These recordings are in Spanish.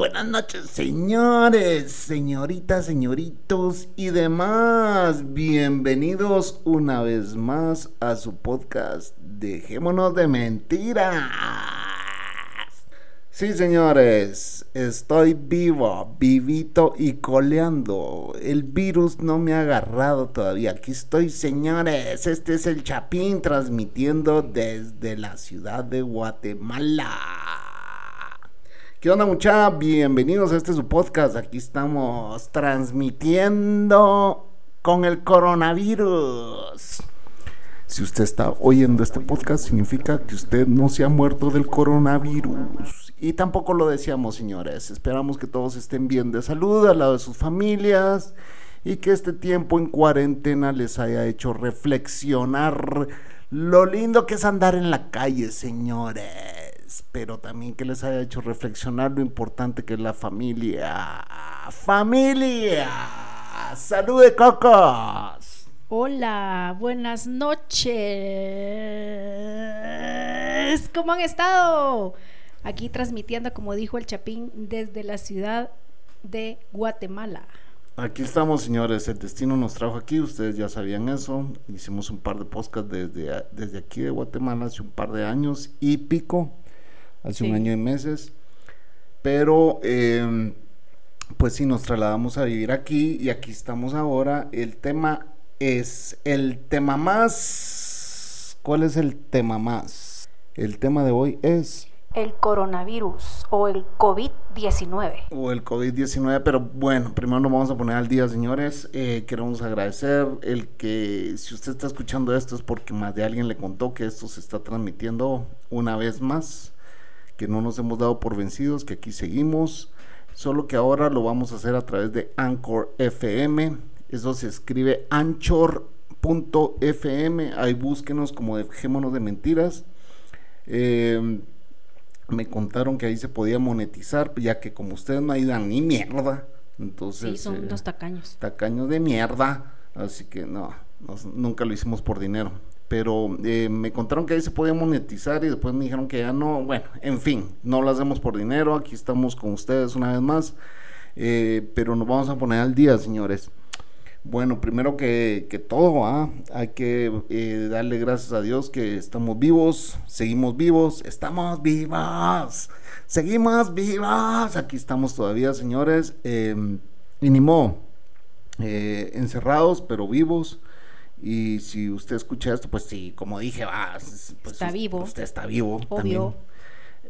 Buenas noches, señores, señoritas, señoritos y demás. Bienvenidos una vez más a su podcast Dejémonos de mentiras. Sí, señores, estoy vivo, vivito y coleando. El virus no me ha agarrado todavía. Aquí estoy, señores. Este es el Chapín transmitiendo desde la ciudad de Guatemala. ¿Qué onda, mucha? Bienvenidos a este su podcast. Aquí estamos transmitiendo con el coronavirus. Si usted está oyendo este podcast, significa que usted no se ha muerto del coronavirus. Y tampoco lo deseamos, señores. Esperamos que todos estén bien de salud al lado de sus familias y que este tiempo en cuarentena les haya hecho reflexionar lo lindo que es andar en la calle, señores. Pero también que les haya hecho reflexionar lo importante que es la familia. ¡Familia! ¡Salud de cocos! Hola, buenas noches. ¿Cómo han estado? Aquí transmitiendo, como dijo el Chapín, desde la ciudad de Guatemala. Aquí estamos, señores. El destino nos trajo aquí. Ustedes ya sabían eso. Hicimos un par de podcasts desde, desde aquí de Guatemala hace un par de años y pico, hace un año y meses. Pero, eh, pues sí, nos trasladamos a vivir aquí y aquí estamos ahora. El tema es el tema más. ¿Cuál es el tema más? El tema de hoy es El coronavirus o el COVID-19. o el COVID-19, pero bueno, primero nos vamos a poner al día, señores. Eh, queremos agradecer el que si usted está escuchando esto es porque más de alguien le contó que esto se está transmitiendo una vez más, que no nos hemos dado por vencidos, que aquí seguimos, solo que ahora lo vamos a hacer a través de Anchor FM. Eso se escribe anchor.fm. Ahí búsquenos como dejémonos de mentiras. Eh, me contaron que ahí se podía monetizar, ya que como ustedes no ayudan ni mierda, entonces Sí, son eh, unos tacaños. tacaños de mierda, así que no, nos- nunca lo hicimos por dinero. Pero eh, me contaron que ahí se podía monetizar y después me dijeron que ya no, bueno, en fin, no lo hacemos por dinero, aquí estamos con ustedes una vez más, eh, pero nos vamos a poner al día, señores. Bueno, primero que, que todo, ¿ah? hay que eh, darle gracias a Dios que estamos vivos, seguimos vivos, estamos vivos, seguimos vivos, aquí estamos todavía, señores, eh, y ni modo, encerrados pero vivos. Y si usted escucha esto, pues sí, como dije, va, pues Está vivo. Usted está vivo. Obvio.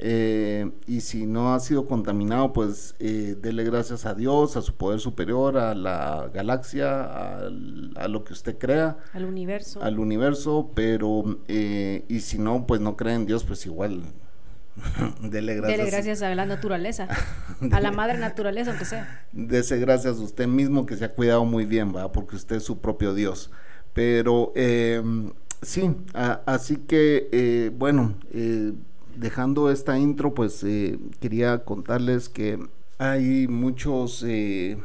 Eh, y si no ha sido contaminado, pues eh, dele gracias a Dios, a su poder superior, a la galaxia, al- a lo que usted crea, Al universo. al universo, pero eh, y si no, pues no cree en Dios, pues igual dele gracias. Dele gracias a la naturaleza. a la madre naturaleza, aunque sea. Dese gracias a usted mismo que se ha cuidado muy bien, va, porque usted es su propio Dios. Pero eh, sí, así que eh, bueno, eh, dejando esta intro, pues eh, quería contarles que hay muchos eh,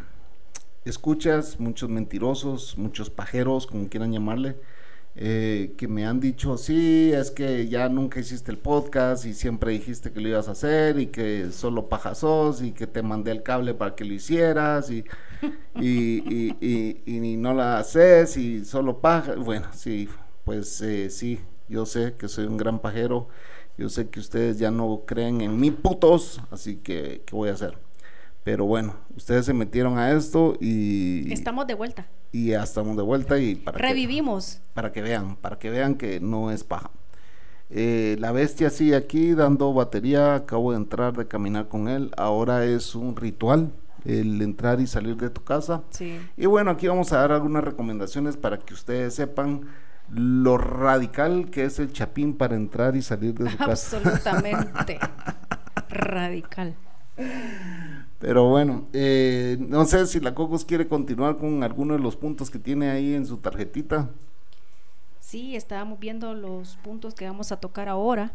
escuchas, muchos mentirosos, muchos pajeros, como quieran llamarle, eh, que me han dicho, sí, es que ya nunca hiciste el podcast y siempre dijiste que lo ibas a hacer y que solo paja sos y que te mandé el cable para que lo hicieras y, y, y, y- y no la haces y solo paja. Bueno, sí, pues eh, sí, yo sé que soy un gran pajero, yo sé que ustedes ya no creen en mí putos, así que, ¿qué voy a hacer? Pero bueno, ustedes se metieron a esto y, Estamos de vuelta. y ya estamos de vuelta y para que, Revivimos. para que vean, para que vean que no es paja. Eh, la bestia sigue aquí dando batería, acabo de entrar de caminar con él, ahora es un ritual el entrar y salir de tu casa. Sí. Y bueno, aquí vamos a dar algunas recomendaciones para que ustedes sepan lo radical que es el chapín para entrar y salir de su casa. Absolutamente. Radical. Pero bueno, eh, no sé si la Cocos quiere continuar con alguno de los puntos que tiene ahí en su tarjetita. Sí, estábamos viendo los puntos que vamos a tocar ahora.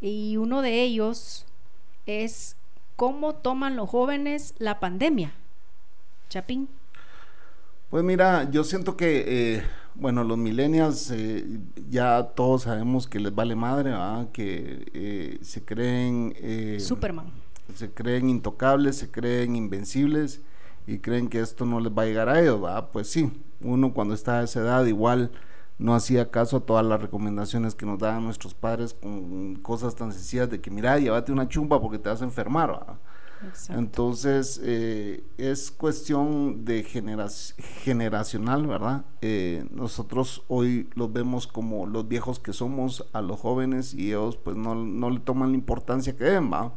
Y uno de ellos es cómo toman los jóvenes la pandemia. Chapín. Pues mira, yo siento que, eh, bueno, los millennials eh, ya todos sabemos que les vale madre, que eh, se creen... Superman. Se creen intocables, se creen invencibles y creen que esto no les va a llegar a ellos, Pues sí, uno cuando está a esa edad igual no hacía caso a todas las recomendaciones que nos daban nuestros padres con cosas tan sencillas de que, mira, llévate una chumba porque te vas a enfermar, Entonces, eh, es cuestión de generacional, ¿verdad? Eh, nosotros hoy los vemos como los viejos que somos a los jóvenes y ellos pues no, no le toman la importancia que deben, ¿va?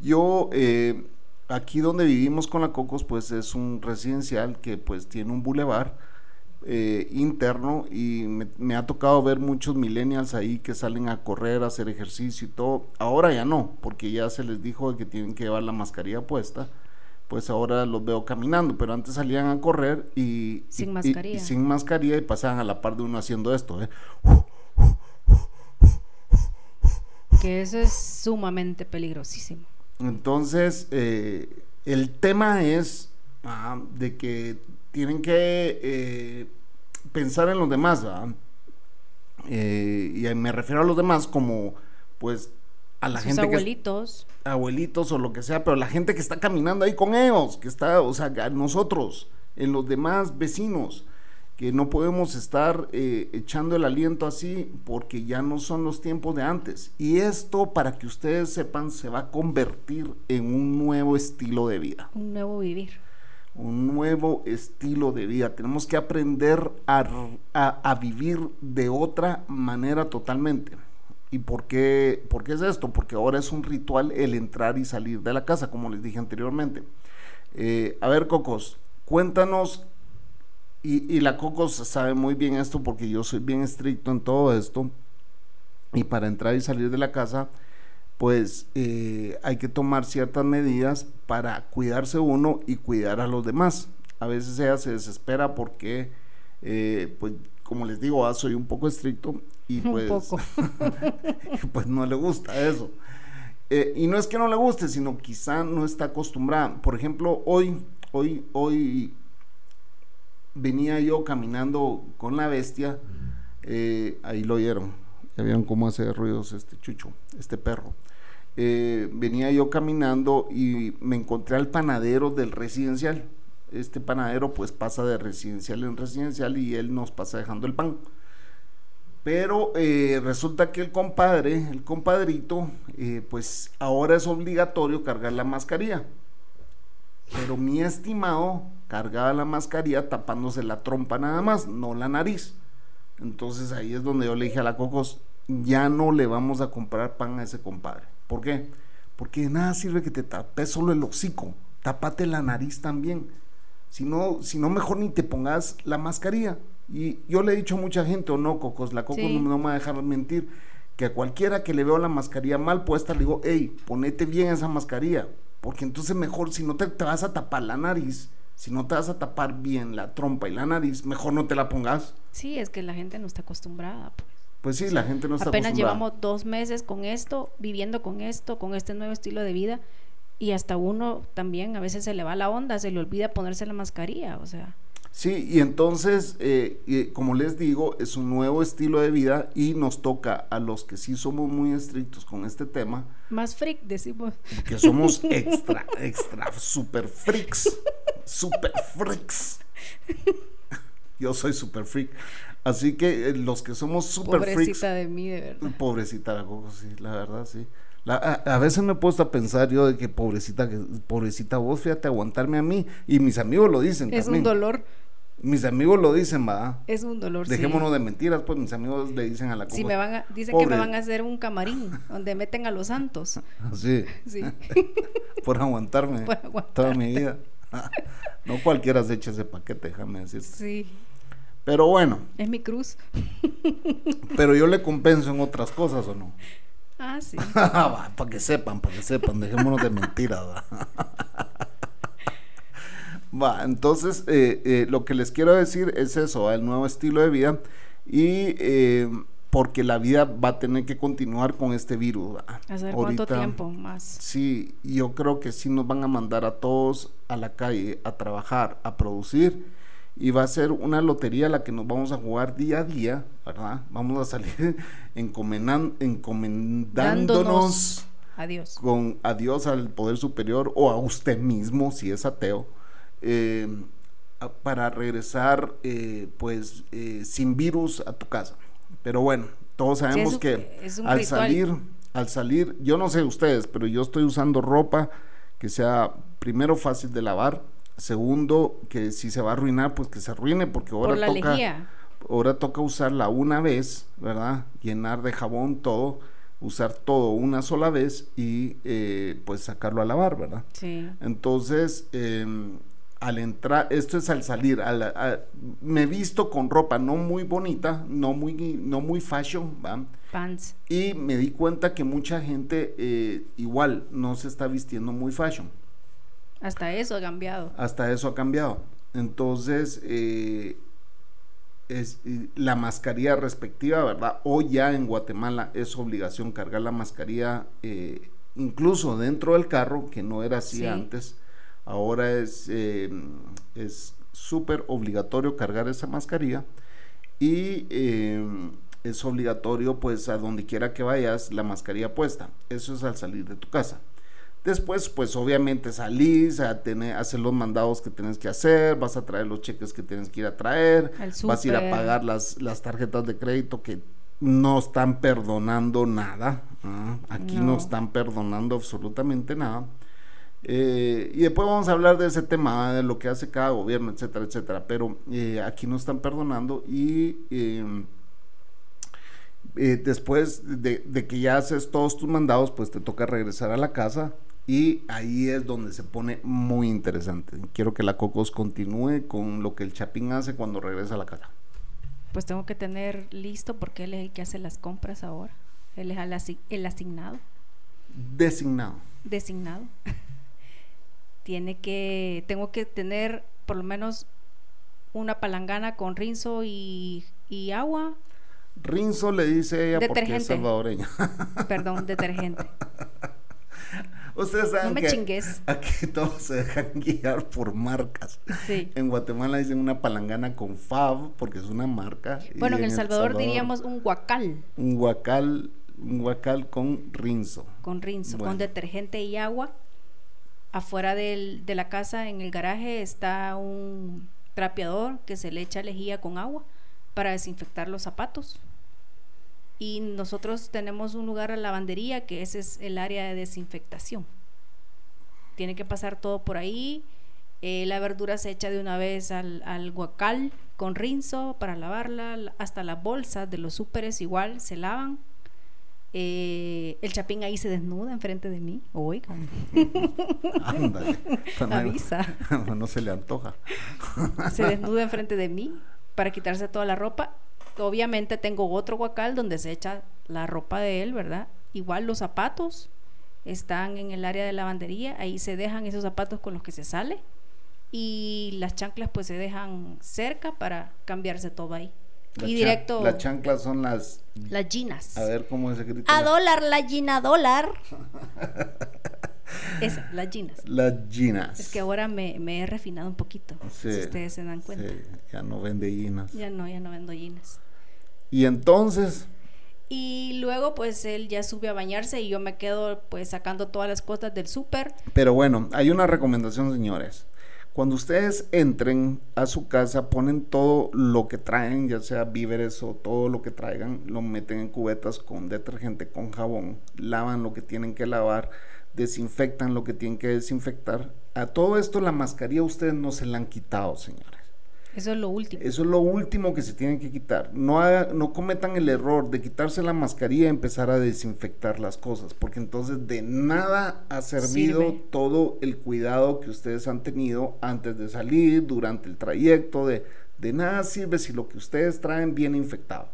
Yo, eh, aquí donde vivimos con la Cocos, pues es un residencial que pues tiene un bulevar eh, interno y me, ha tocado ver muchos millennials ahí que salen a correr, a hacer ejercicio y todo. Ahora ya no, porque ya se les dijo que tienen que llevar la mascarilla puesta. Pues ahora los veo caminando, pero antes salían a correr y sin mascarilla, y, sin mascarilla y pasaban a la par de uno haciendo esto. ¿eh? Que eso es sumamente peligrosísimo. Entonces, eh, el tema es ah, de que tienen que eh, pensar en los demás, eh, y me refiero a los demás como, pues, a la gente abuelitos. abuelitos o lo que sea, pero la gente que está caminando ahí con ellos, que está, o sea, nosotros, en los demás vecinos, que no podemos estar eh, echando el aliento así porque ya no son los tiempos de antes. Y esto, para que ustedes sepan, se va a convertir en un nuevo estilo de vida. Un nuevo vivir un nuevo estilo de vida. Tenemos que aprender a, a, vivir de otra manera totalmente. ¿Y por qué, por qué, es esto? Porque ahora es un ritual el entrar y salir de la casa, como les dije anteriormente. Eh, a ver, Cocos, cuéntanos, y, y, la Cocos sabe muy bien esto porque yo soy bien estricto en todo esto, y para entrar y salir de la casa, pues eh, hay que tomar ciertas medidas para cuidarse uno y cuidar a los demás. A veces ella se desespera porque, eh, pues, como les digo, ah, soy un poco estricto y pues, pues no le gusta eso. Eh, y no es que no le guste, sino quizá no está acostumbrada. Por ejemplo, hoy, hoy, hoy venía yo caminando con la bestia, ahí lo oyeron, ya vieron cómo hace ruidos este chucho, este perro. Eh, venía yo caminando y me encontré al panadero del residencial. Este panadero pues pasa de residencial en residencial y él nos pasa dejando el pan. Pero eh, resulta que el compadre, el compadrito, eh, pues ahora es obligatorio cargar la mascarilla. Pero mi estimado cargaba la mascarilla tapándose la trompa nada más, no la nariz. Entonces ahí es donde yo le dije a la Cocos, ya no le vamos a comprar pan a ese compadre. ¿Por qué? Porque de nada sirve que te tapes solo el hocico, tapate la nariz también. Si no, si no, mejor ni te pongas la mascarilla. Y yo le he dicho a mucha gente, o no, Cocos, la Coco no, me va a dejar mentir, que a cualquiera que le veo la mascarilla mal puesta, le digo, hey, ponete bien esa mascarilla. Porque entonces mejor, si no te, te vas a tapar la nariz, si no te vas a tapar bien la trompa y la nariz, mejor no te la pongas. Sí, es que la gente no está acostumbrada. Pues. Pues sí, la gente no está Apenas llevamos dos meses con esto, viviendo con esto, con este nuevo estilo de vida, y hasta uno también a veces se le va la onda, se le olvida ponerse la mascarilla, o sea. Sí, y entonces, eh, como les digo, es un nuevo estilo de vida y nos toca a los que sí somos muy estrictos con este tema. Más freak, decimos. Que somos extra, extra, super freaks, super freaks. Yo soy super freak. Así que eh, los que somos super Pobrecita de mí, de verdad. Pobrecita sí, la verdad, sí. A, veces me he puesto a pensar yo de que pobrecita, pobrecita vos, fíjate, aguantarme a mí. Y mis amigos lo dicen Es un dolor. Mis amigos lo dicen, va. Es un dolor, Dejémonos de mentiras, pues mis amigos le dicen a la. Sí, me van dicen que me van a hacer un camarín donde meten a los santos. Sí. sí. Por aguantarme toda mi vida. no cualquiera se echa ese paquete, déjame decirte. Sí. Pero bueno. Es mi cruz. pero yo le compenso en otras cosas o no. Ah, sí. para que sepan, para que sepan, dejémonos de mentiras. Va, entonces eh, eh, lo que les quiero decir es eso, el nuevo estilo de vida y eh, porque la vida va a tener que continuar con este virus. ¿Hace cuánto tiempo más? Sí, yo creo que sí nos van a mandar a todos a la calle a trabajar, a producir y va a ser una lotería la que nos vamos a jugar día a día, ¿verdad? Vamos a salir encomendándonos adiós. con adiós al poder superior o a usted mismo si es ateo eh, para regresar eh, pues eh, sin virus a tu casa. Pero bueno, todos sabemos que al salir, al salir, yo no sé ustedes, pero yo estoy usando ropa que sea primero fácil de lavar, segundo que si se va a arruinar, pues que se arruine porque ahora toca ahora toca usarla una vez, ¿verdad? Llenar de jabón todo usar todo una sola vez y pues sacarlo a lavar, ¿verdad? Sí. Entonces, eh, al entrar, esto es al salir, al, me he visto con ropa no muy bonita, no muy, no muy fashion, ¿va? Pants. Y me di cuenta que mucha gente eh, igual no se está vistiendo muy fashion. Hasta eso ha cambiado. Hasta eso ha cambiado. Entonces, eh, es la mascarilla respectiva, ¿verdad? Hoy ya en Guatemala es obligación cargar la mascarilla, eh, incluso dentro del carro, que no era así antes Ahora es eh, es súper obligatorio cargar esa mascarilla y eh, es obligatorio pues a donde quiera que vayas la mascarilla puesta. Eso es al salir de tu casa. Después, pues obviamente salís a tener, hacer los mandados que tienes que hacer, vas a traer los cheques que tienes que ir a traer, vas a ir a pagar las, las tarjetas de crédito que no están perdonando nada. ¿ah? Aquí no. están perdonando absolutamente nada. Eh, y después vamos a hablar de ese tema, de lo que hace cada gobierno, etcétera, etcétera. Pero eh, aquí no están perdonando y em, eh, después de, que ya haces todos tus mandados, pues te toca regresar a la casa y ahí es donde se pone muy interesante. Quiero que la Cocos continúe con lo que el Chapín hace cuando regresa a la casa. Pues tengo que tener listo porque él es el que hace las compras ahora. Él es el asignado. Designado. Designado. tiene que, tengo que tener por lo menos una palangana con rinzo y, agua. Rinzo le dice ella porque es salvadoreña. Perdón, detergente. Ustedes saben no me que chingues. aquí todos se dejan guiar por marcas. Sí. En Guatemala dicen una palangana con Fab porque es una marca. Bueno, en, el, Salvador diríamos un guacal. Un guacal, un guacal con rinzo. Con rinzo, con detergente y agua afuera del, de la casa, en el garaje, está un trapeador que se le echa lejía con agua para desinfectar los zapatos. Y nosotros tenemos un lugar a lavandería que ese es el área de desinfectación. Tiene que pasar todo por ahí. Eh, la verdura se echa de una vez al, al guacal con rinzo para lavarla. Hasta las bolsas de los súperes igual se lavan eh, el chapín ahí se desnuda enfrente de mí. Oigan. Ándale. Avisa. No se le antoja. se desnuda enfrente de mí para quitarse toda la ropa. Obviamente tengo otro guacal donde se echa la ropa de él, ¿verdad? Igual los zapatos están en el área de lavandería. Ahí se dejan esos zapatos con los que se sale. Y las chanclas pues se dejan cerca para cambiarse todo ahí y directo. Las chanclas son las. Las ginas. A ver cómo es grito. A dólar, la gina dólar. Esa, las ginas. Las ginas. Es que ahora me, he refinado un poquito. si ustedes se dan cuenta. Sí, ya no vende ginas. Ya no, ya no vendo ginas. Y entonces. Y luego pues él ya sube a bañarse y yo me quedo pues sacando todas las cosas del súper. Pero bueno, hay una recomendación, señores. Cuando ustedes entren a su casa, ponen todo lo que traen, ya sea víveres o todo lo que traigan, lo meten en cubetas con detergente, con jabón, lavan lo que tienen que lavar, desinfectan lo que tienen que desinfectar. A todo esto la mascarilla ustedes no se la han quitado, señores. Eso es lo último. Eso es lo último que se tiene que quitar. No, no cometan el error de quitarse la mascarilla y empezar a desinfectar las cosas, porque entonces de nada ha servido todo el cuidado que ustedes han tenido antes de salir, durante el trayecto, de, de nada sirve si lo que ustedes traen viene infectado.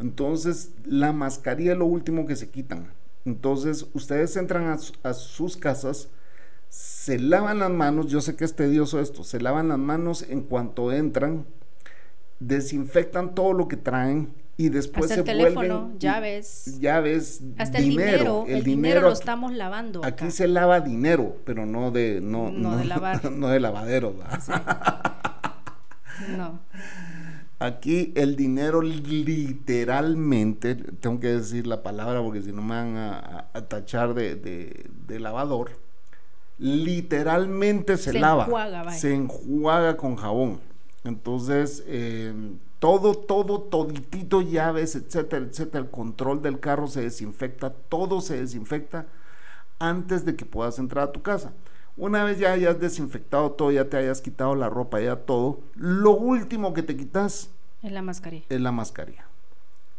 Entonces la mascarilla es lo último que se quitan. Entonces ustedes entran a, a sus casas se lavan las manos, yo sé que es tedioso esto, se lavan las manos en cuanto entran, desinfectan todo lo que traen y después Hasta se el teléfono, vuelven llaves, llaves, hasta el dinero, dinero, el, dinero, lo estamos lavando. Aquí acá. se lava dinero, pero no de no, No de lavar. no de lavadero. ¿verdad? No. Aquí el dinero literalmente, tengo que decir la palabra porque si no me van a, a- a tachar de, de- de lavador, literalmente se, Se lava, enjuaga, vaya. se enjuaga con jabón. Entonces, eh, todo, todo, toditito, llaves, etcétera, etcétera, el control del carro se desinfecta, todo se desinfecta antes de que puedas entrar a tu casa. Una vez ya hayas desinfectado todo, ya te hayas quitado la ropa, ya todo, lo último que te quitas Es la mascarilla. es la mascarilla.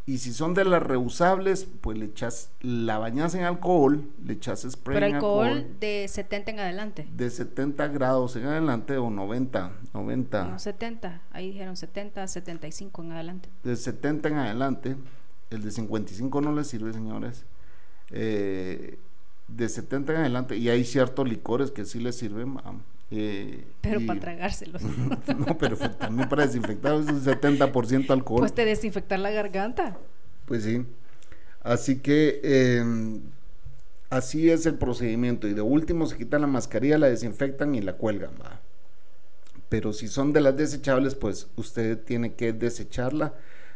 Y si son de las reusables, pues le echas, la bañas en alcohol, le echas spray Pero en alcohol alcohol de 70 en adelante. de 70 grados en adelante o 90, 90, No, 70. Ahí dijeron 70, 75 en adelante. de 70 en adelante, el de 55 no le sirve, señores. Eh, de 70 en adelante, y hay ciertos licores que sí les sirven. Eh, Pero y- para tragárselos. no, pero también para desinfectar es un 70% alcohol. pues te desinfectar la garganta. Pues sí. Así que eh, así es el procedimiento. Y de último se quitan la mascarilla, la desinfectan y la cuelgan. ¿va? Pero si son de las desechables, pues usted tiene que desecharla.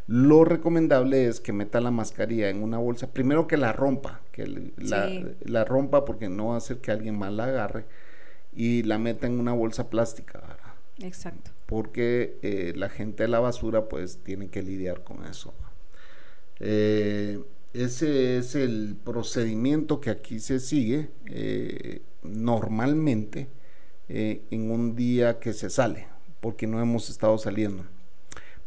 Lo recomendable es que meta la mascarilla en una bolsa. Primero que la rompa, que el- la, Sí. la rompa porque no va a hacer que alguien más la agarre. Y la meta en una bolsa plástica. ¿verdad? Exacto. porque eh, la gente de la basura pues tiene que lidiar con eso. Eh, ese es el procedimiento que aquí se sigue eh, normalmente en un día que se sale, porque no hemos estado saliendo.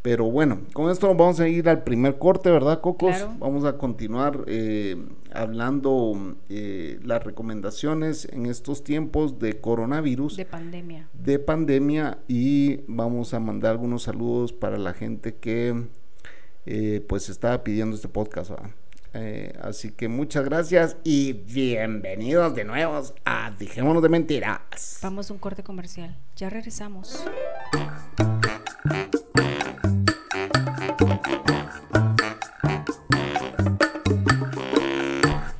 Pero bueno, con esto nos vamos a ir al primer corte, ¿verdad, Cocos? Claro. Vamos a continuar eh, hablando eh, las recomendaciones en estos tiempos de coronavirus De pandemia. de pandemia y vamos a mandar algunos saludos para la gente que eh, pues estaba pidiendo este podcast. Eh, así que muchas gracias y bienvenidos de nuevo a Dijémonos de Mentiras. Vamos a un corte comercial. Ya regresamos.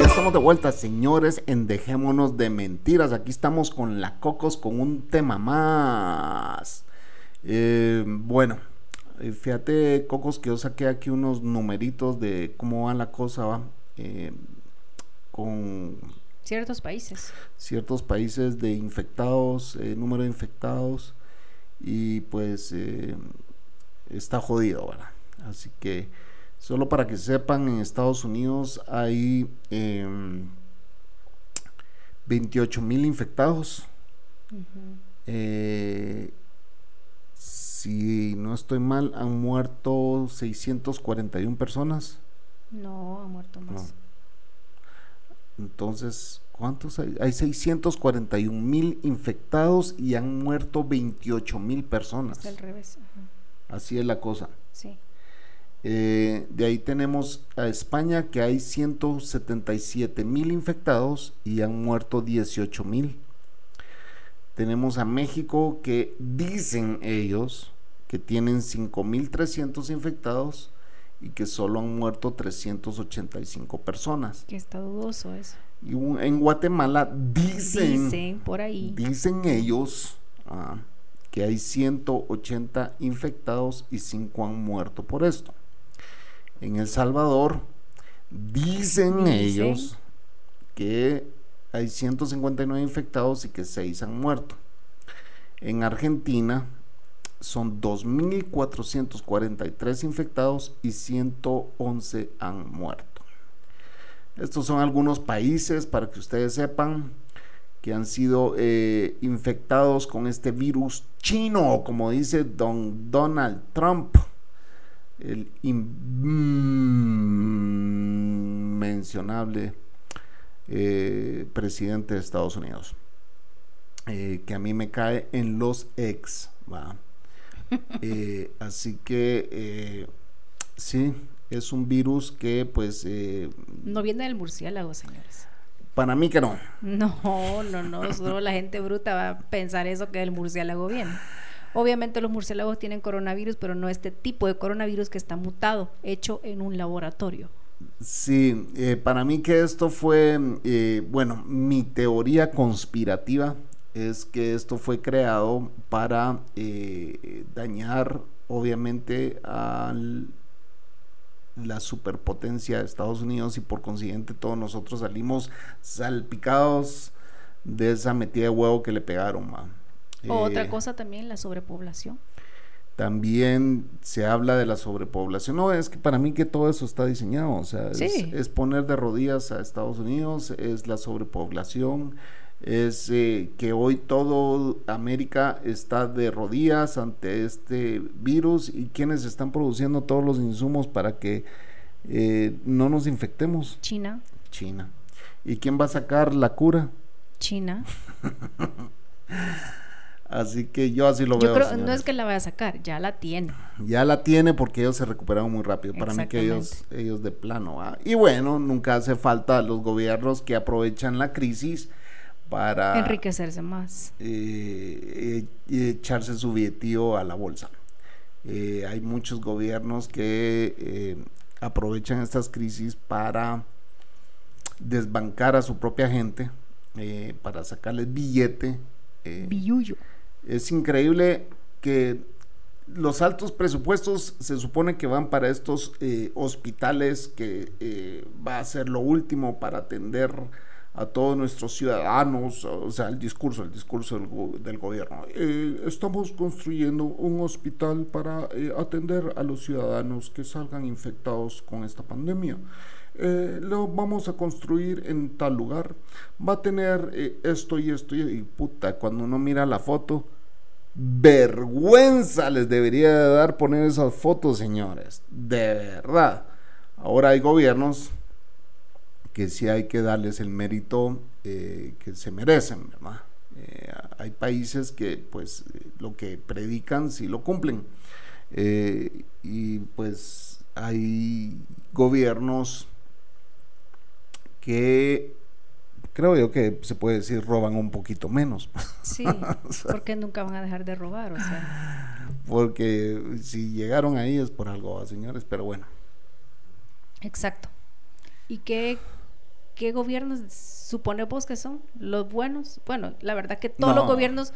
Ya estamos de vuelta, señores, en Dejémonos de Mentiras. Aquí estamos con la Cocos con un tema más. Eh, bueno, eh, fíjate, Cocos, que yo saqué aquí unos numeritos de cómo va la cosa, va. eh, con Ciertos países. ciertos países de infectados, eh, número de infectados, y pues está jodido, ¿verdad? Así que solo para que sepan, en Estados Unidos hay em, 28 mil infectados. Eh, si no estoy mal, han muerto 641 personas. No, ha muerto más. Entonces, ¿cuántos hay? Hay 641 mil infectados y han muerto 28 mil personas. Está al revés. Ajá. Así es la cosa. Sí. Eh, de ahí tenemos a España que hay 177 mil infectados y han muerto 18 mil. Tenemos a México que dicen ellos que tienen 5.300 infectados y que solo han muerto 385 personas. Que está dudoso eso. Y un- en Guatemala dicen, Dicen por ahí. dicen ellos ah, que hay 180 infectados y 5 han muerto por esto. En El Salvador dicen Dicen. ellos que hay 159 infectados y que 6 han muerto. En Argentina son 2.443 infectados y 111 han muerto. Estos son algunos países para que ustedes sepan que han sido eh, infectados con este virus chino, como dice don Donald Trump. El inmencionable eh, presidente de Estados Unidos, eh, que a mí me cae en los ex, ¿va? Eh, así que sí, es un virus que pues... no viene del murciélago, señores. Para mí que no. No, no, no, solo la gente bruta va a pensar eso que el murciélago viene. Obviamente los murciélagos tienen coronavirus, pero no este tipo de coronavirus que está mutado, hecho en un laboratorio. Sí, eh, para mí que esto fue, eh, bueno, mi teoría conspirativa es que esto fue creado para eh, dañar, obviamente, a la superpotencia de Estados Unidos y por consiguiente todos nosotros salimos salpicados de esa metida de huevo que le pegaron. Otra cosa también, la sobrepoblación. También se habla de la sobrepoblación. No, es que para mí que todo eso está diseñado. O sea, es, poner de rodillas a Estados Unidos, es la sobrepoblación, es eh, que hoy todo América está de rodillas ante este virus y quienes están produciendo todos los insumos para que eh, no nos infectemos. China. China. ¿Y quién va a sacar la cura? China. Así que yo así lo yo veo. no es que la vaya a sacar, ya la tiene. Ya la tiene porque ellos se recuperaron muy rápido. Para mí que ellos, ellos de plano. Y bueno, nunca hace falta los gobiernos que aprovechan la crisis para enriquecerse más. Eh, eh echarse su billetío a la bolsa. Eh, hay muchos gobiernos que aprovechan estas crisis para desbancar a su propia gente, para sacarles billete. Billuyo es increíble que los altos presupuestos se supone que van para estos eh, hospitales que eh, va a ser lo último para atender a todos nuestros ciudadanos, o sea, el discurso, el discurso del, gobierno. Eh, estamos construyendo un hospital para atender a los ciudadanos que salgan infectados con esta pandemia. Lo vamos a construir en tal lugar. Va a tener esto y esto y puta, cuando uno mira la foto, vergüenza les debería de dar poner esas fotos, señores. De verdad. Ahora hay gobiernos que sí hay que darles el mérito eh, que se merecen, ¿verdad? Eh, hay países que pues lo que predican sí lo cumplen. Eh, y pues hay gobiernos que creo yo que se puede decir roban un poquito menos. Sí, porque nunca van a dejar de robar, o sea. Porque si llegaron ahí es por algo, señores, pero bueno. Exacto. ¿Y qué, qué gobiernos suponemos que son los buenos? Bueno, la verdad que todos los gobiernos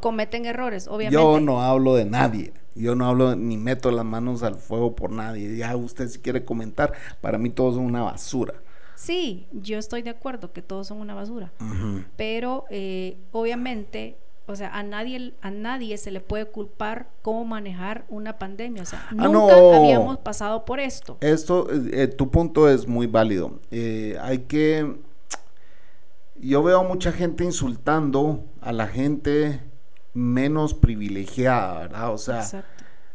cometen errores, obviamente. Yo no hablo de nadie. Yo no hablo ni meto las manos al fuego por nadie. Ya usted si quiere comentar, para mí todos son una basura. Sí, yo estoy de acuerdo que todos son una basura, pero eh, obviamente, o sea, a nadie, a nadie se le puede culpar cómo manejar una pandemia, o sea, ah, nunca habíamos pasado por esto. Esto, eh, tu punto es muy válido. Eh, hay que, yo veo mucha gente insultando a la gente menos privilegiada, ¿verdad? O sea,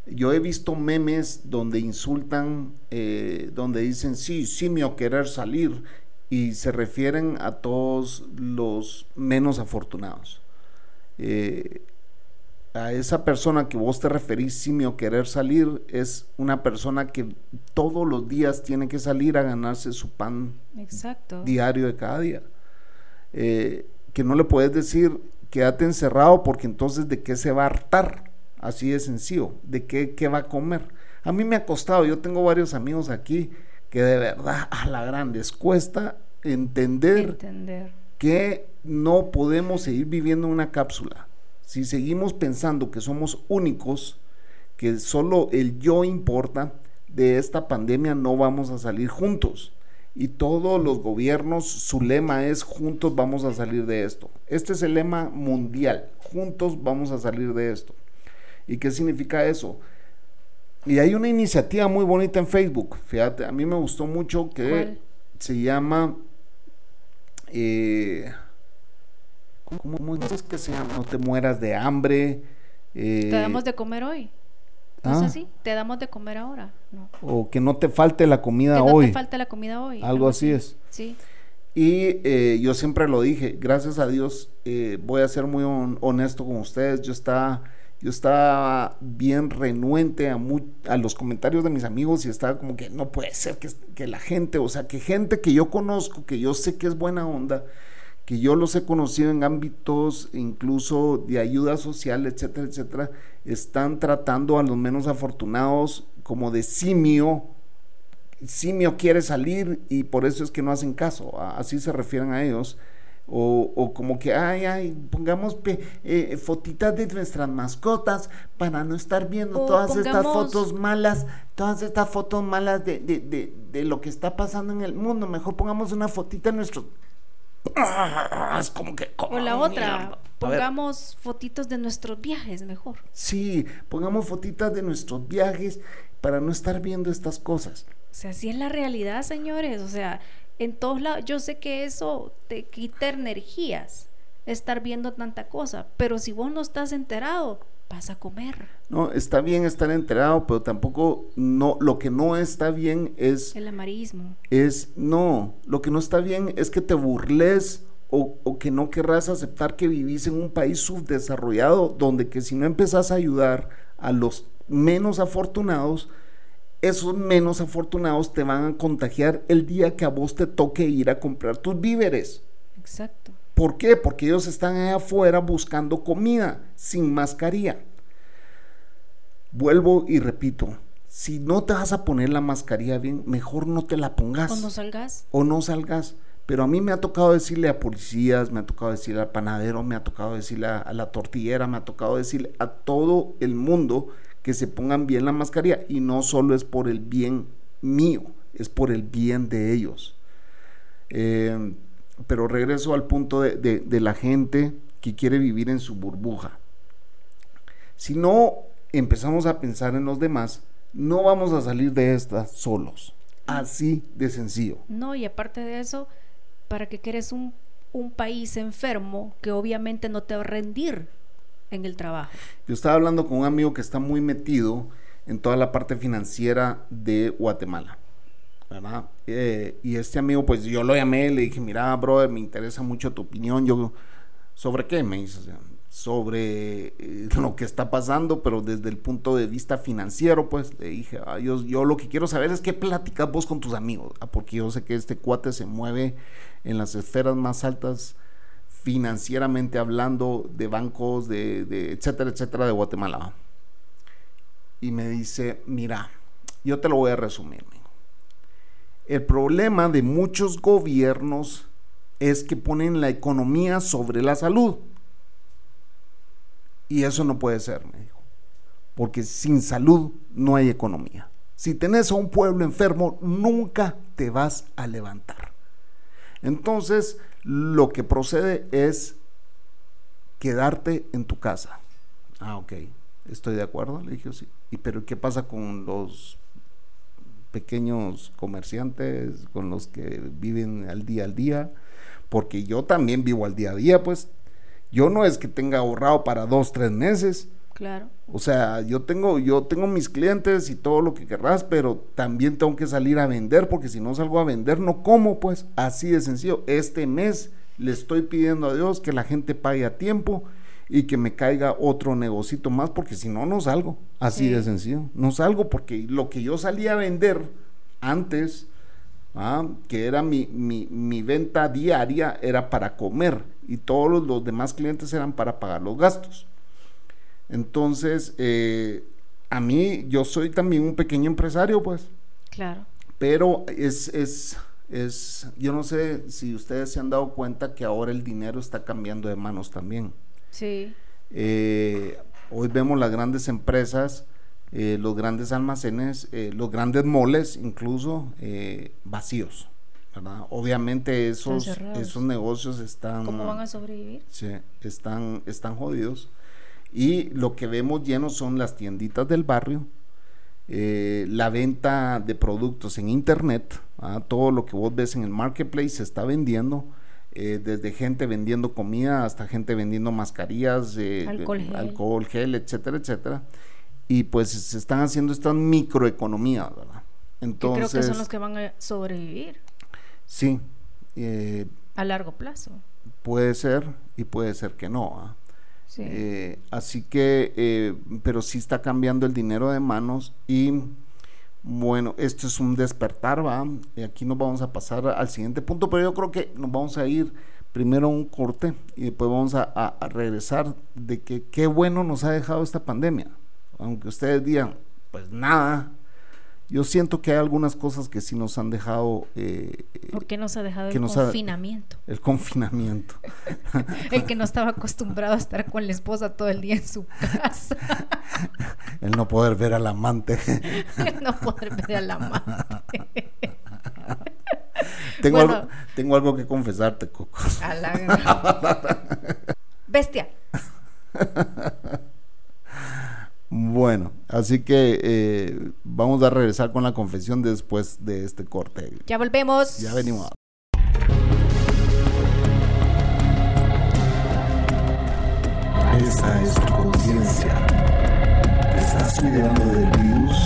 yo he visto memes donde insultan, eh, donde dicen, sí, simio querer salir, y se refieren a todos los menos afortunados. Eh, a esa persona que vos te referís, simio querer salir, es una persona que todos los días tiene que salir a ganarse su pan diario de cada día. Eh, que no le puedes decir, quédate encerrado porque entonces de qué se va a hartar Así de sencillo. ¿De qué, qué va a comer? A mí me ha costado, yo tengo varios amigos aquí que de verdad a la gran les cuesta entender, que no podemos seguir viviendo en una cápsula. Si seguimos pensando que somos únicos, que solo el yo importa, de esta pandemia no vamos a salir juntos. Y todos los gobiernos, su lema es juntos vamos a salir de esto. Este es el lema mundial, juntos vamos a salir de esto. ¿Y qué significa eso? Y hay una iniciativa muy bonita en Facebook, fíjate, a mí me gustó mucho que se llama... Eh, ¿cómo, que se llama? No te mueras de hambre. Eh, te damos de comer hoy. ¿No es Ah. así? Te damos de comer ahora. No. O que no te falte la comida Que no hoy. te falte la comida hoy. Algo así es. Sí. Y eh, yo siempre lo dije, gracias a Dios, eh, voy a ser muy hon- honesto con ustedes. Yo estaba, yo estaba bien renuente a, mu- a los comentarios de mis amigos y estaba como que no puede ser que, que la gente, o sea, que gente que yo conozco, que yo sé que es buena onda, que yo los he conocido en ámbitos incluso de ayuda social, etcétera, etcétera, están tratando a los menos afortunados como de simio simio quiere salir y por eso es que no hacen caso, así se refieren a ellos. O, o como que, ay, ay, pongamos pe- eh, fotitas de nuestras mascotas para no estar viendo O todas estas fotos malas, todas estas fotos malas de, de, de, de lo que está pasando en el mundo. Mejor pongamos una fotita de nuestros... Ah, es como que... O la otra, mierda. Pongamos fotitos de nuestros viajes mejor. Sí, pongamos fotitas de nuestros viajes para no estar viendo estas cosas. O sea, así es la realidad, señores. O sea, en todos lados, yo sé que eso te quita energías, estar viendo tanta cosa, pero si vos no estás enterado, vas a comer. No, está bien estar enterado, pero tampoco no, lo que no está bien es, El amarillismo. es, no, lo que no está bien es que te burles o, o que no querrás aceptar que vivís en un país subdesarrollado, donde que si no empezás a ayudar a los menos afortunados, esos menos afortunados te van a contagiar el día que a vos te toque ir a comprar tus víveres. Exacto. ¿Por qué? Porque ellos están allá afuera buscando comida sin mascarilla. Vuelvo y repito, si no te vas a poner la mascarilla bien, mejor no te la pongas Cuando salgas, o no salgas. Pero a mí me ha tocado decirle a policías, me ha tocado decirle al panadero, me ha tocado decirle a, a la tortillera, me ha tocado decirle a todo el mundo que se pongan bien la mascarilla. Y no solo es por el bien mío, es por el bien de ellos. Eh, pero regreso al punto de, la gente que quiere vivir en su burbuja. Si no empezamos a pensar en los demás, no vamos a salir de esta solos. Así de sencillo. no, y aparte de eso, ¿para qué quieres un, un país enfermo que obviamente no te va a rendir en el trabajo? Yo estaba hablando con un amigo que está muy metido en toda la parte financiera de Guatemala. ¿verdad? Eh, y este amigo, pues yo lo llamé, le dije, mira, brother, me interesa mucho tu opinión. Yo, ¿sobre qué? Me dice, sobre eh, lo que está pasando, pero desde el punto de vista financiero, pues le dije, "Ah, yo, yo lo que quiero saber es qué platicas vos con tus amigos, Ah, porque yo sé que este cuate se mueve en las esferas más altas financieramente hablando de bancos, de, etcétera, etcétera, de Guatemala. Y me dice, mira, yo te lo voy a resumir. El problema de muchos gobiernos es que ponen la economía sobre la salud. Y eso no puede ser, me dijo. Porque sin salud no hay economía. Si tenés a un pueblo enfermo, nunca te vas a levantar. Entonces, lo que procede es quedarte en tu casa. Ah, ok. Estoy de acuerdo, le dije sí. ¿Y pero qué pasa con los pequeños comerciantes, con los que viven al día al día? Porque yo también vivo al día a día, pues. Yo no es que tenga ahorrado para dos, tres meses. Claro. O sea, yo tengo, yo tengo mis clientes y todo lo que querrás, pero también tengo que salir a vender, porque si no salgo a vender, no como, pues, así de sencillo. Este mes le estoy pidiendo a Dios que la gente pague a tiempo y que me caiga otro negocito más, porque si no, no salgo. Así Sí. de sencillo. No salgo porque lo que yo salía a vender antes, ah, que era mi, mi, mi venta diaria, era para comer y todos los, los demás clientes eran para pagar los gastos. Entonces, eh, a mí, yo soy también un pequeño empresario, pues, Claro. pero es, es, es, yo no sé si ustedes se han dado cuenta que ahora el dinero está cambiando de manos también. Sí. Eh, hoy vemos las grandes empresas, eh, los grandes almacenes, eh, los grandes moles incluso vacíos. ¿verdad? Obviamente esos, esos negocios están, ¿Cómo van a sobrevivir? sí, están, están jodidos. Y lo que vemos llenos son las tienditas del barrio, eh, la venta de productos en internet, ¿ah? todo lo que vos ves en el marketplace se está vendiendo, eh, desde gente vendiendo comida hasta gente vendiendo mascarillas, eh, Alcohol gel. alcohol gel, etcétera, etcétera. y pues se están haciendo estas microeconomías, ¿verdad? Entonces, creo que son los que van a sobrevivir. Sí. Eh, a largo plazo. Puede ser y puede ser que no. ¿Ah? Eh, así que, eh, pero sí está cambiando el dinero de manos y bueno, esto es un despertar, ¿va? Y aquí nos vamos a pasar al siguiente punto, pero yo creo que nos vamos a ir primero a un corte y después vamos a, regresar de que qué bueno nos ha dejado esta pandemia. Aunque ustedes digan, pues nada, yo siento que hay algunas cosas que sí nos han dejado. Eh, ¿Por qué nos ha dejado el confinamiento? el confinamiento. el que no estaba acostumbrado a estar con la esposa todo el día en su casa. el no poder ver al amante. el no poder ver al amante. tengo, algo, tengo algo que confesarte, Coco. Bestia. Bueno, así que eh, vamos a regresar con la confesión después de este corte. Ya volvemos. Ya venimos. Esta es tu conciencia. ¿Estás cuidando del virus?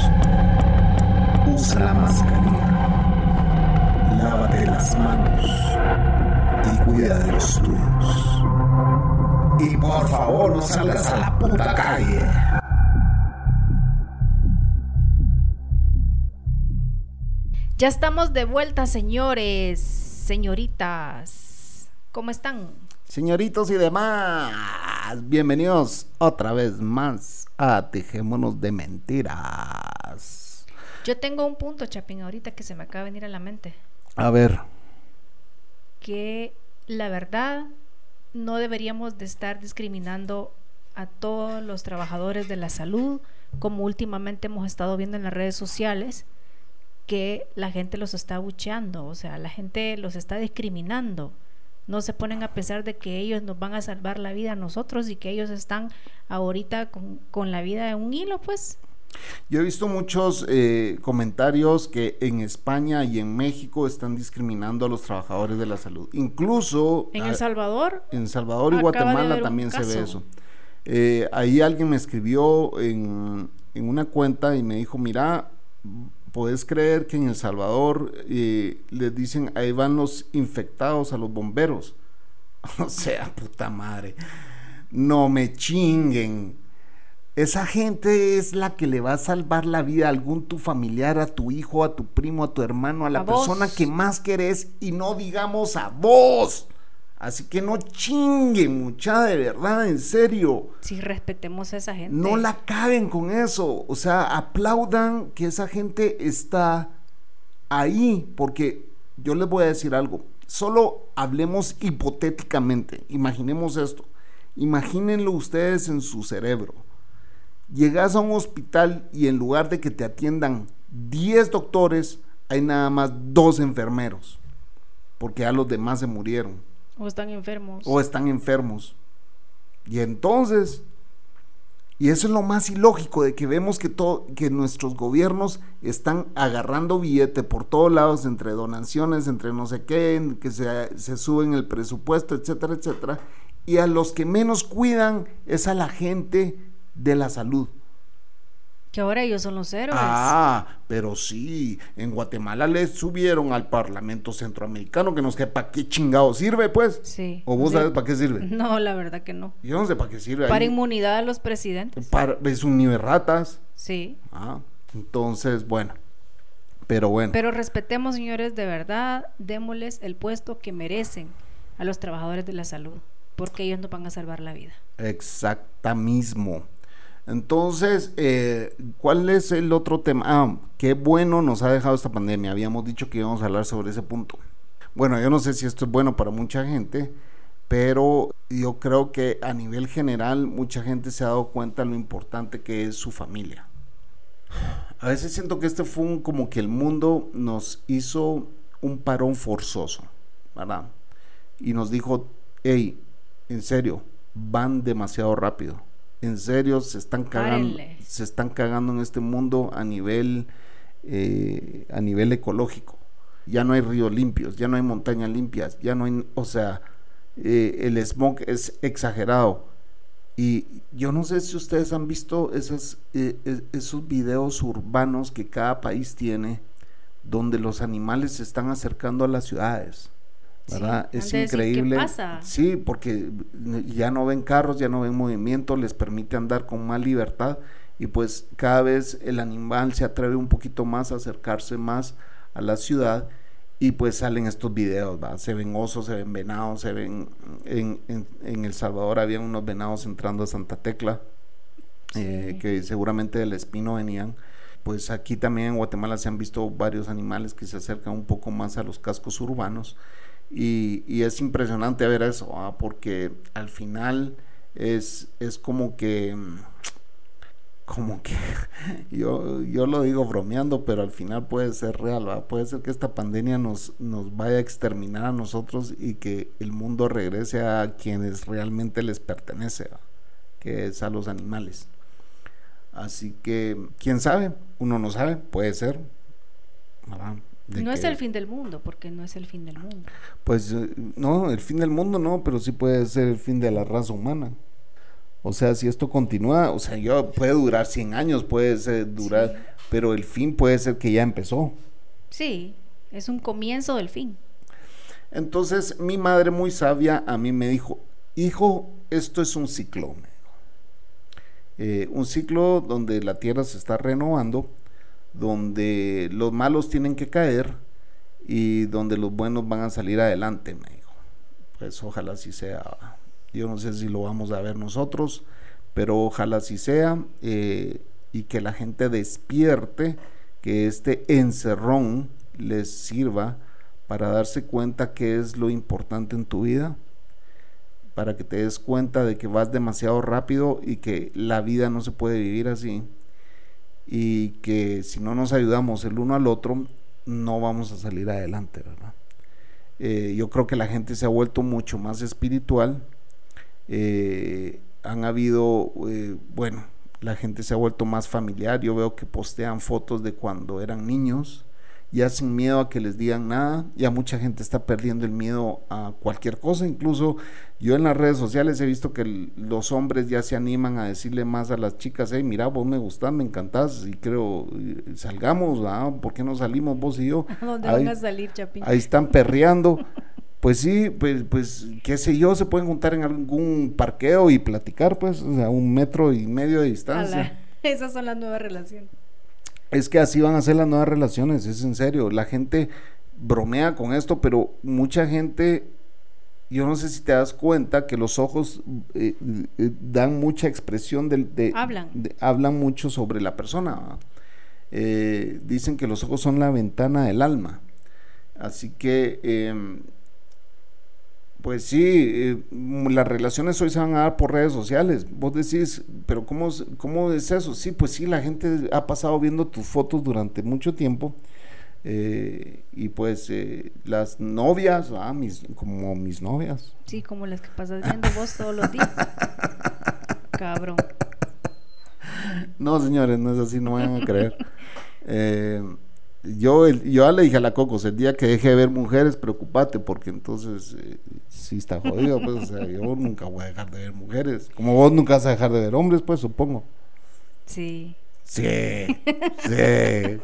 Usa la mascarilla. Lávate las manos. Y cuida de los tuyos. Y por favor no salgas a la puta calle. Ya estamos de vuelta, señores, señoritas. ¿Cómo están? Señoritos y demás, bienvenidos otra vez más a Tejémonos de Mentiras. Yo tengo un punto, Chapín, ahorita que se me acaba de venir a la mente. A ver. Que la verdad no deberíamos de estar discriminando a todos los trabajadores de la salud, como últimamente hemos estado viendo en las redes sociales que la gente los está abucheando, o sea, la gente los está discriminando. No se ponen a pesar de que ellos nos van a salvar la vida a nosotros y que ellos están ahorita con, la vida de un hilo, pues. Yo he visto muchos eh, comentarios que en España y en México están discriminando a los trabajadores de la salud. Incluso... En El Salvador. En Salvador y Guatemala también se ve eso. Eh, ahí alguien me escribió en, en, una cuenta y me dijo, mira, ¿Puedes creer que en El Salvador eh, les dicen ahí van los infectados a los bomberos? o sea, puta madre. No me chinguen. Esa gente es la que le va a salvar la vida a algún tu familiar, a tu hijo, a tu primo, a tu hermano, a la persona que más querés y no digamos a vos. Así que no chingue, mucha, de verdad, en serio. Sí, respetemos a esa gente. No la caben con eso. O sea, aplaudan que esa gente está ahí, porque yo les voy a decir algo. Solo hablemos hipotéticamente. Imaginemos esto. Imagínenlo ustedes en su cerebro. Llegas a un hospital y en lugar de que te atiendan 10 doctores, hay nada más dos enfermeros, porque ya los demás se murieron. O están enfermos. O están enfermos. Y entonces, y eso es lo más ilógico de que vemos que, todo, que nuestros gobiernos están agarrando billete por todos lados, entre donaciones, entre no sé qué, que se, se suben el presupuesto, etcétera, etcétera. Y a los que menos cuidan es a la gente de la salud. Que ahora ellos son los héroes. Ah, pero sí, en Guatemala le subieron al Parlamento Centroamericano, que no sé para qué chingado sirve, pues. Sí. ¿O vos sabes para qué sirve? No, la verdad que no. Yo no sé para qué sirve. Para inmunidad a los presidentes. Para, es un de ratas. Sí. Ah, entonces, bueno. Pero bueno. Pero respetemos, señores, de verdad, démosles el puesto que merecen a los trabajadores de la salud, porque ellos nos van a salvar la vida. Exacta mismo. Entonces, eh, ¿cuál es el otro tema? Ah, qué bueno nos ha dejado esta pandemia. Habíamos dicho que íbamos a hablar sobre ese punto. Bueno, yo no sé si esto es bueno para mucha gente, pero yo creo que a nivel general mucha gente se ha dado cuenta de lo importante que es su familia. A veces siento que este fue un, como que el mundo nos hizo un parón forzoso, ¿verdad? Y nos dijo, hey, en serio, van demasiado rápido en serio se están cagando, se están cagando en este mundo a nivel, eh, a nivel ecológico. Ya no hay ríos limpios, ya no hay montañas limpias, ya no hay, o sea, eh, el smog es exagerado. Y yo no sé si ustedes han visto esos, eh, eh, esos videos urbanos que cada país tiene, donde los animales se están acercando a las ciudades. ¿Verdad? Sí, es decir, ¿qué increíble. pasa? Sí, porque ya no ven carros, ya no ven movimiento, les permite andar con más libertad y pues cada vez el animal se atreve un poquito más a acercarse más a la ciudad y pues salen estos videos, ¿va? se ven osos, se ven venados, se ven en, en, en El Salvador habían unos venados entrando a Santa Tecla, eh, que seguramente del espino venían. Pues aquí también en Guatemala se han visto varios animales que se acercan un poco más a los cascos urbanos y, y es impresionante ver eso, porque al final es, es como que mm, como que yo, yo lo digo bromeando, pero al final puede ser real, puede ser que esta pandemia nos, nos vaya a exterminar a nosotros y que el mundo regrese a quienes realmente les pertenece, que es a los animales. Así que, quién sabe, uno no sabe, puede ser. ¿verdad? No es el fin del mundo, porque no es el fin del mundo. Pues eh, no, el fin del mundo no, pero sí puede ser el fin de la raza humana. O sea, si esto continúa, o sea, yo puede durar 100 años, puede ser durar, Sí. pero el fin puede ser que ya empezó. Sí, es un comienzo del fin. Entonces, mi madre muy sabia a mí me dijo, hijo, esto es un ciclo. Eh, un ciclo donde la tierra se está renovando, donde los malos tienen que caer y donde los buenos van a salir adelante, me dijo. Pues ojalá así sea. Yo no sé si lo vamos a ver nosotros, pero ojalá así sea eh, y que la gente despierte, que este encerrón les sirva para darse cuenta qué es lo importante en tu vida, para que te des cuenta de que vas demasiado rápido y que la vida no se puede vivir así y que si no nos ayudamos el uno al otro no vamos a salir adelante, ¿verdad? Eh, yo creo que la gente se ha vuelto mucho más espiritual. eh, han habido, eh, bueno, la gente se ha vuelto más familiar. Yo veo que postean fotos de cuando eran niños, ya sin miedo a que les digan nada. Ya mucha gente está perdiendo el miedo a cualquier cosa. Incluso yo en las redes sociales he visto que el- los hombres ya se animan a decirle más a las chicas, hey, mira, vos me gustás, me encantás y creo, salgamos, ¿ah? ¿por qué no salimos vos y yo? ¿A dónde Ahí- van a salir, Chapín? Ahí están perreando. Pues sí, pues, pues, qué sé yo, se pueden juntar en algún parqueo y platicar, pues, o sea, un metro y medio de distancia. Esas son las nuevas relaciones. Es que así van a ser las nuevas relaciones, es en serio. La gente bromea con esto, pero mucha gente, yo no sé si te das cuenta que los ojos eh, eh, dan mucha expresión del- de, Hablan. de- hablan mucho sobre la persona. Eh, dicen que los ojos son la ventana del alma. Así que, em, pues sí, eh, las relaciones hoy se van a dar por redes sociales. Vos decís, pero ¿cómo, es- ¿cómo es eso? Sí, pues sí, la gente ha pasado viendo tus fotos durante mucho tiempo. eh, y pues eh, las novias, ah, mis, como mis novias. Sí, como las que pasas viendo vos todos los días. Cabrón. No, señores, no es así, no vayan a creer. Eh, yo, el- yo ya le dije a la Cocos, el día que deje de ver mujeres, preocupate, porque entonces eh, sí está jodido, pues, o sea, yo nunca voy a dejar de ver mujeres. Como vos nunca vas a dejar de ver hombres, pues, supongo. Sí. Sí, sí.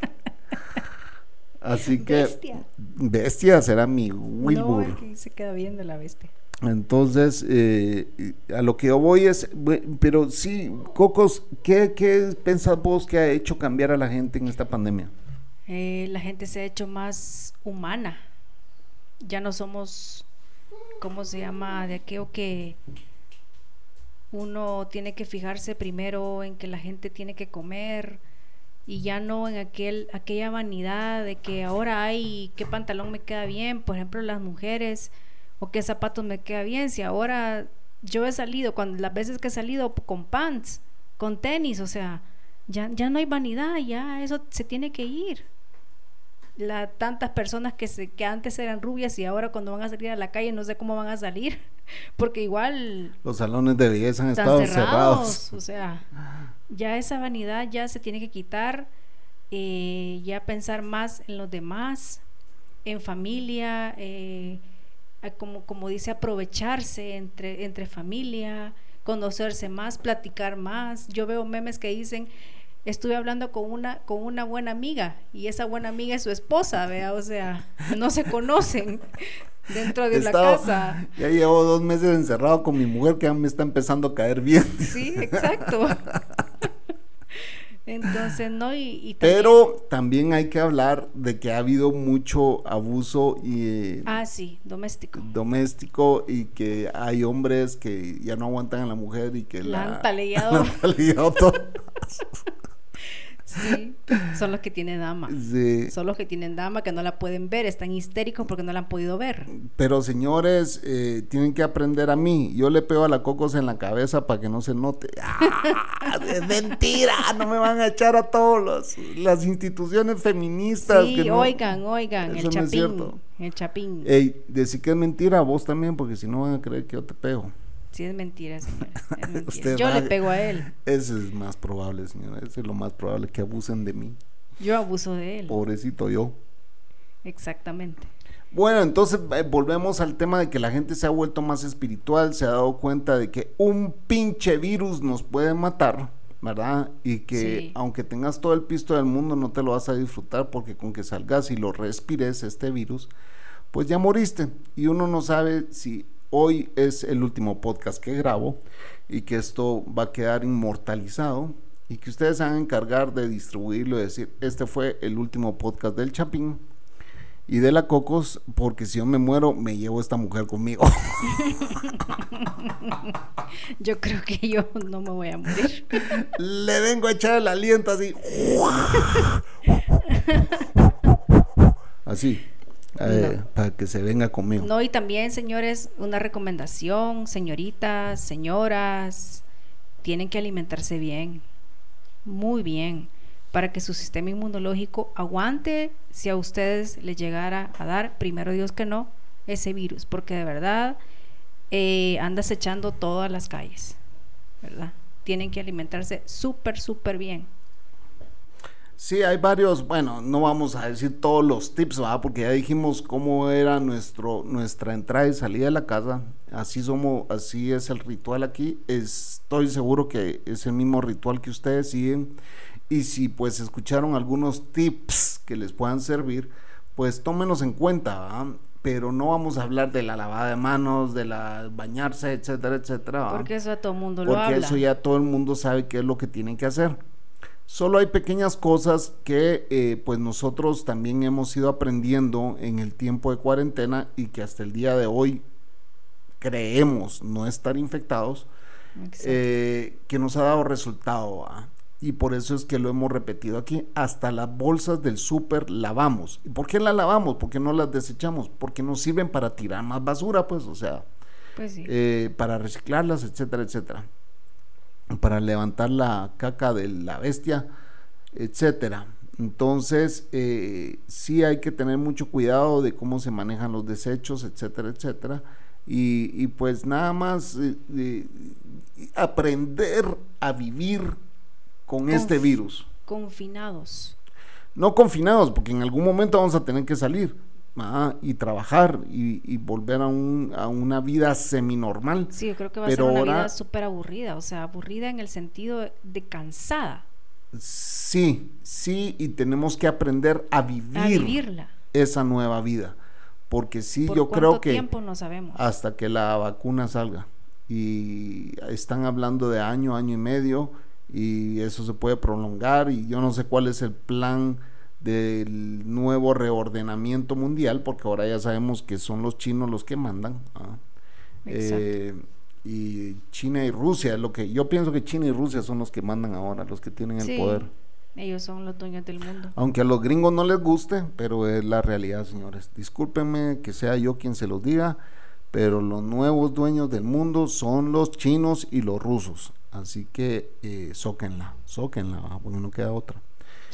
Así que, Bestia. bestia será mi Wilbur. se queda viendo la bestia. Entonces, eh, a lo que yo voy es, pero sí, Cocos, ¿qué, ¿qué pensás vos que ha hecho cambiar a la gente en esta pandemia? Eh, la gente se ha hecho más humana. Ya no somos, ¿cómo se llama? De aquello que uno tiene que fijarse primero en que la gente tiene que comer y ya no en aquel, aquella vanidad de que ahora hay qué pantalón me queda bien, por ejemplo las mujeres, o qué zapatos me queda bien, si ahora yo he salido, cuando las veces que he salido con pants, con tenis, o sea, ya, ya no hay vanidad, ya eso se tiene que ir. La, tantas personas que, se, que antes eran rubias y ahora cuando van a salir a la calle no sé cómo van a salir, porque igual Los salones de belleza han estado cerrados, cerrados. o sea, ya esa vanidad ya se tiene que quitar, eh, ya pensar más en los demás, en familia, eh, como, como dice, aprovecharse entre, entre familia, conocerse más, platicar más. Yo veo memes que dicen, estuve hablando con una, con una buena amiga y esa buena amiga es su esposa, vea, o sea, no se conocen dentro de la casa. Ya llevo dos meses encerrado con mi mujer que ya me está empezando a caer bien. Sí, exacto. Entonces, ¿no? Y, Pero también hay que hablar de que ha habido mucho abuso y... ah, sí, doméstico. Doméstico y que hay hombres que ya no aguantan a la mujer y que la, la han. La han. Sí, son los que tienen dama. Sí. Son los que tienen dama que no la pueden ver, están histéricos porque no la han podido ver. Pero señores, eh, tienen que aprender a mí. Yo le pego a la cocos en la cabeza para que no se note. ¡Ah! es mentira, no me van a echar a todos las instituciones feministas. Sí, oigan, oigan, el chapín. el chapín. Ey, decir que es mentira, vos también, porque si no van a creer que yo te pego. Sí, es mentira, Yo le pego a él. Ese es más probable, señora. Ese es lo más probable, que abusen de mí. Yo abuso de él. Pobrecito yo. Exactamente. Bueno, entonces eh, volvemos al tema de que la gente se ha vuelto más espiritual, se ha dado cuenta de que un pinche virus nos puede matar, ¿verdad? Y que aunque tengas todo el pisto del mundo no te lo vas a disfrutar porque con que salgas y lo respires este virus, pues ya moriste. Y uno no sabe si hoy es el último podcast que grabo y que esto va a quedar inmortalizado y que ustedes se van a encargar de distribuirlo y decir, este fue el último podcast del Chapín y de la Cocos, porque si yo me muero, me llevo esta mujer conmigo. Yo creo que yo no me voy a morir. Le vengo a echar el aliento así. Así. Eh, para que se venga conmigo. No, y también, señores, una recomendación, señoritas, señoras, tienen que alimentarse bien, muy bien, para que su sistema inmunológico aguante si a ustedes les llegara a dar, primero Dios que no, ese virus, porque de verdad eh, andas echando todas las calles, ¿verdad? Tienen que alimentarse súper, súper bien. Sí, hay varios, bueno, no vamos a decir todos los tips, ¿verdad? Porque ya dijimos cómo era nuestro, nuestra entrada y salida de la casa. Así somos, así es el ritual aquí. Estoy seguro que es el mismo ritual que ustedes siguen. Y si pues escucharon algunos tips que les puedan servir, pues tómenos en cuenta, ¿verdad? Pero no vamos a hablar de la lavada de manos, de la bañarse, etcétera, etcétera. Porque eso a todo el mundo lo habla. Porque eso ya todo el mundo sabe qué es lo que tienen que hacer. Solo hay pequeñas cosas que eh, pues nosotros también hemos ido aprendiendo en el tiempo de cuarentena y que hasta el día de hoy creemos no estar infectados, eh, que nos ha dado resultado. Y por eso es que lo hemos repetido aquí. Hasta las bolsas del súper lavamos. ¿Y por qué las lavamos? Porque no las desechamos. Porque nos sirven para tirar más basura, pues, o sea, pues eh, para reciclarlas, etcétera, etcétera para levantar la caca de la bestia, etcétera. Entonces, eh, sí hay que tener mucho cuidado de cómo se manejan los desechos, etcétera, etcétera. Y, pues nada más eh, aprender a vivir con este virus. Confinados. No confinados, porque en algún momento vamos a tener que salir y trabajar y, volver a, un, a, una vida seminormal. Sí, yo creo que va a ser una vida súper aburrida, o sea, aburrida en el sentido de, cansada. Sí, sí, y tenemos que aprender a vivir esa nueva vida. Porque sí, yo creo que tiempo no sabemos. hasta que la vacuna salga. Y están hablando de año, año y medio, y eso se puede prolongar, y yo no sé cuál es el plan del nuevo reordenamiento mundial, porque ahora ya sabemos que son los chinos los que mandan. ¿ah? Eh, y China y Rusia, lo que yo pienso que China y Rusia son los que mandan ahora, los que tienen el poder. Ellos son los dueños del mundo. Aunque a los gringos no les guste, pero es la realidad, señores. Discúlpenme que sea yo quien se los diga, pero los nuevos dueños del mundo son los chinos y los rusos. Así que eh, zóquenla, zóquenla, porque no queda otra.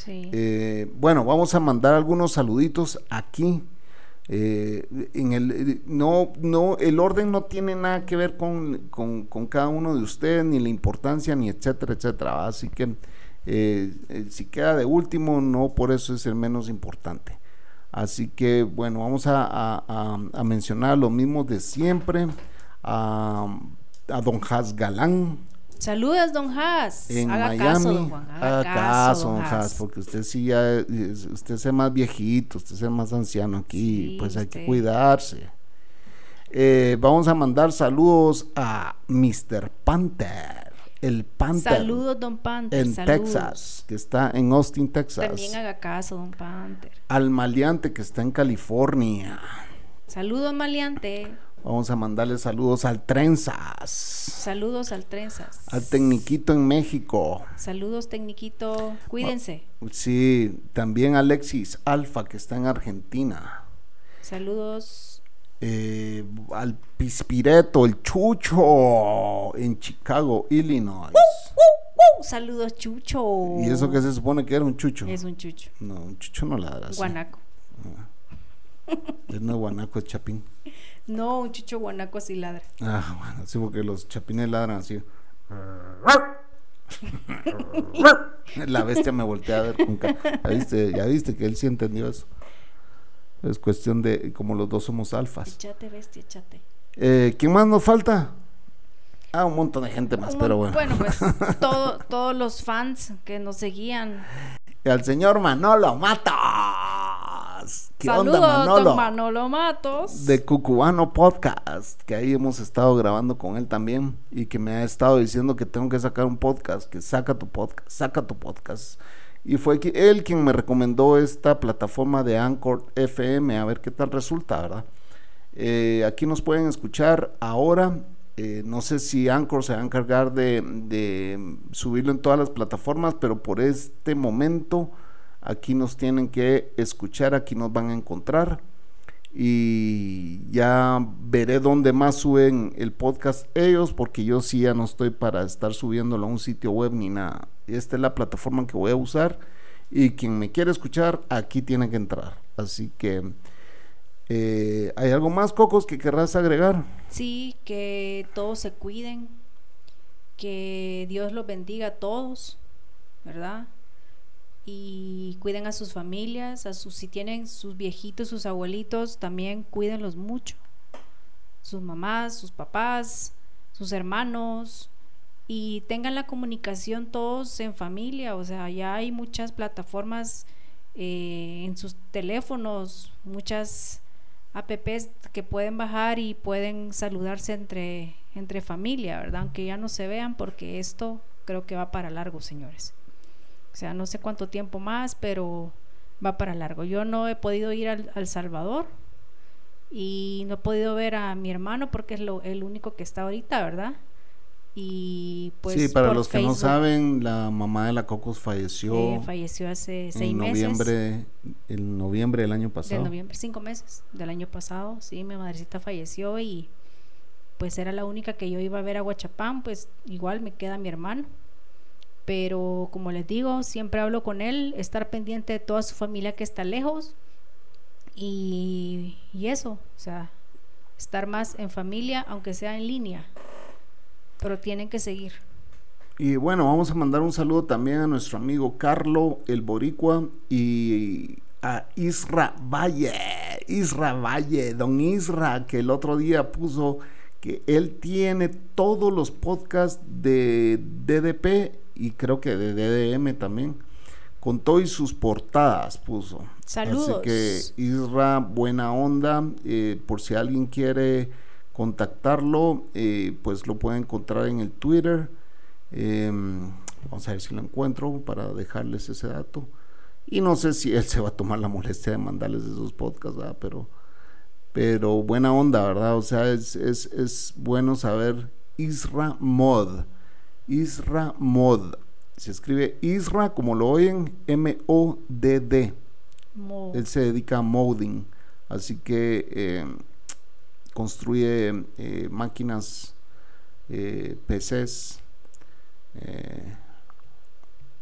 Eh, bueno, vamos a mandar algunos saluditos aquí. Eh, en el, no, no, el orden no tiene nada que ver con, cada uno de ustedes, ni la importancia, ni etcétera, etcétera. Así que eh, si queda de último, no por eso es el menos importante. Así que bueno, vamos a, mencionar lo mismo de siempre. a don Has Galán Saludos, don Haas. en Haga Miami. caso, don Juan. Haga, Haga caso, don Has, porque usted sí ya, es- usted es más viejito, usted es más anciano aquí, Sí, pues hay que cuidarse. Eh, vamos a mandar saludos a Mr. Panther, el Panther Saludos, don Panther. en saludos. Texas, que está en Austin, Texas. También haga caso, don Panther. Al maleante que está en California. Saludos, maleante. Vamos a mandarle saludos al Trenzas, Saludos al Trenzas. al Tecniquito en México. Saludos, Tecniquito. Cuídense. Sí, también Alexis Alfa, que está en Argentina. Saludos. Eh, al Pispireto, el Chucho, en Chicago, Illinois. ¡Uh! Saludos, Chucho. ¿Y eso que se supone que era un chucho? Es un chucho. No, un chucho no ladra. Guanaco. Es no guanaco, es chapín. No, un chucho guanaco así ladra. Ah, bueno, sí, porque los chapines ladran así. La bestia me voltea a ver con ¿Ya viste, ya viste que él sí entendió eso. Es cuestión de, como los dos somos alfas. Echate, bestia, echate. Eh, ¿Quién más nos falta? Ah, un montón de gente más, Un pero mon- bueno. pues todo- todos los fans que nos seguían. Al señor Manolo Matos. ¿Qué Saludos, onda, Manolo? don Manolo Matos. de Cucubano Podcast, que ahí hemos estado grabando con él también y que me ha estado diciendo que tengo que sacar un podcast, que saca tu podcast, saca tu podcast. Y fue él quien me recomendó esta plataforma de Anchor FM, a ver qué tal resulta, ¿verdad? Eh, aquí nos pueden escuchar ahora. eh, no sé si Anchor se va a encargar de, de subirlo en todas las plataformas, pero por este momento aquí nos tienen que escuchar, aquí nos van a encontrar y ya veré dónde más suben el podcast ellos, porque yo sí ya no estoy para estar subiéndolo a un sitio web ni nada. Esta es la plataforma que voy a usar y quien me quiere escuchar aquí tiene que entrar. Así que, eh, ¿hay algo más, Cocos, que querrás agregar? Sí, que todos se cuiden, que Dios los bendiga a todos, ¿verdad? Y cuiden a sus familias, a sus, si tienen sus viejitos, sus abuelitos, también cuídenlos mucho. Sus mamás, sus papás, sus hermanos, y tengan la comunicación todos en familia, o sea, ya hay muchas plataformas eh, en sus teléfonos, muchas apps que pueden bajar y pueden saludarse entre, entre familia, ¿verdad? Aunque ya no se vean porque esto creo que va para largo, señores. O sea, no sé cuánto tiempo más, pero va para largo. Yo no he podido ir al, al Salvador y no he podido ver a mi hermano porque es lo, el único que está ahorita, ¿verdad? Y pues sí, para por los que no saben, la mamá de la Cocos falleció eh, falleció hace seis en meses. noviembre, en noviembre del año de pasado. noviembre, cinco meses del año pasado, sí, mi madrecita falleció y pues era la única que yo iba a ver a Huachapán, pues igual me queda mi hermano. Pero como les digo, siempre hablo con él, estar pendiente de toda su familia que está lejos y, eso, o sea, estar más en familia, aunque sea en línea, pero tienen que seguir. Y bueno, vamos a mandar un saludo también a nuestro amigo Carlo el Boricua y a Isra Valle, Isra Valle, don Isra, que el otro día puso que él tiene todos los podcasts de DDP y creo que de DDM también, con todo y sus portadas puso. Saludos. Así que Isra, buena onda, eh, por si alguien quiere contactarlo, eh, pues lo puede encontrar en el Twitter. Eh, vamos a ver si lo encuentro para dejarles ese dato. Y no sé si él se va a tomar la molestia de mandarles esos podcasts, ¿verdad? Pero, pero buena onda, ¿verdad? O sea, es, es, es bueno saber Isra Mod. Isra Mod. Se escribe Isra, como lo oyen, M-O-D-D. Mo- Él se dedica a modding. Así que eh, construye eh, máquinas, eh, PCs.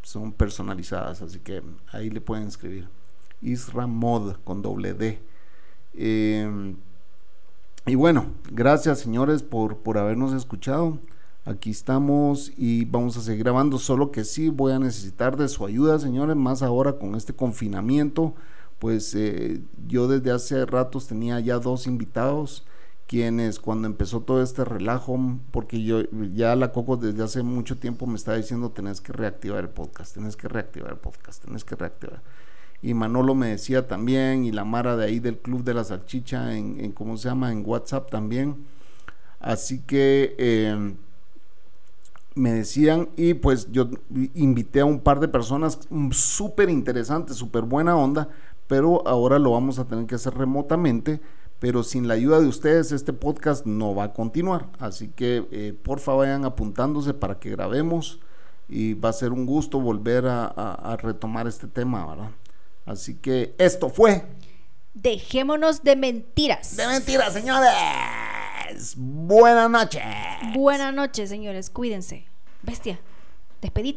son personalizadas, así que ahí le pueden escribir. Isra Mod con doble D. Eh, y bueno, gracias señores por, por habernos escuchado. Aquí estamos y vamos a seguir grabando, solo que sí voy a necesitar de su ayuda, señores, más ahora con este confinamiento. Pues eh, yo desde hace ratos tenía ya dos invitados quienes cuando empezó todo este relajo, porque yo ya la Coco desde hace mucho tiempo me estaba diciendo tenés que reactivar el podcast, tenés que reactivar el podcast, tenés que reactivar. Y Manolo me decía también, y la Mara de ahí del Club de la Salchicha, en, en ¿cómo se llama? En WhatsApp también. Así que eh, me decían, y pues yo invité a un par de personas súper interesantes, súper buena onda, pero ahora lo vamos a tener que hacer remotamente pero sin la ayuda de ustedes este podcast no va a continuar. Así que eh, porfa vayan apuntándose para que grabemos y va a ser un gusto volver a, a, a, retomar este tema, ¿verdad? Así que esto fue. Dejémonos de mentiras. De mentiras, señores. Buenas noches. Buenas noches, señores. Cuídense. Bestia, despedite.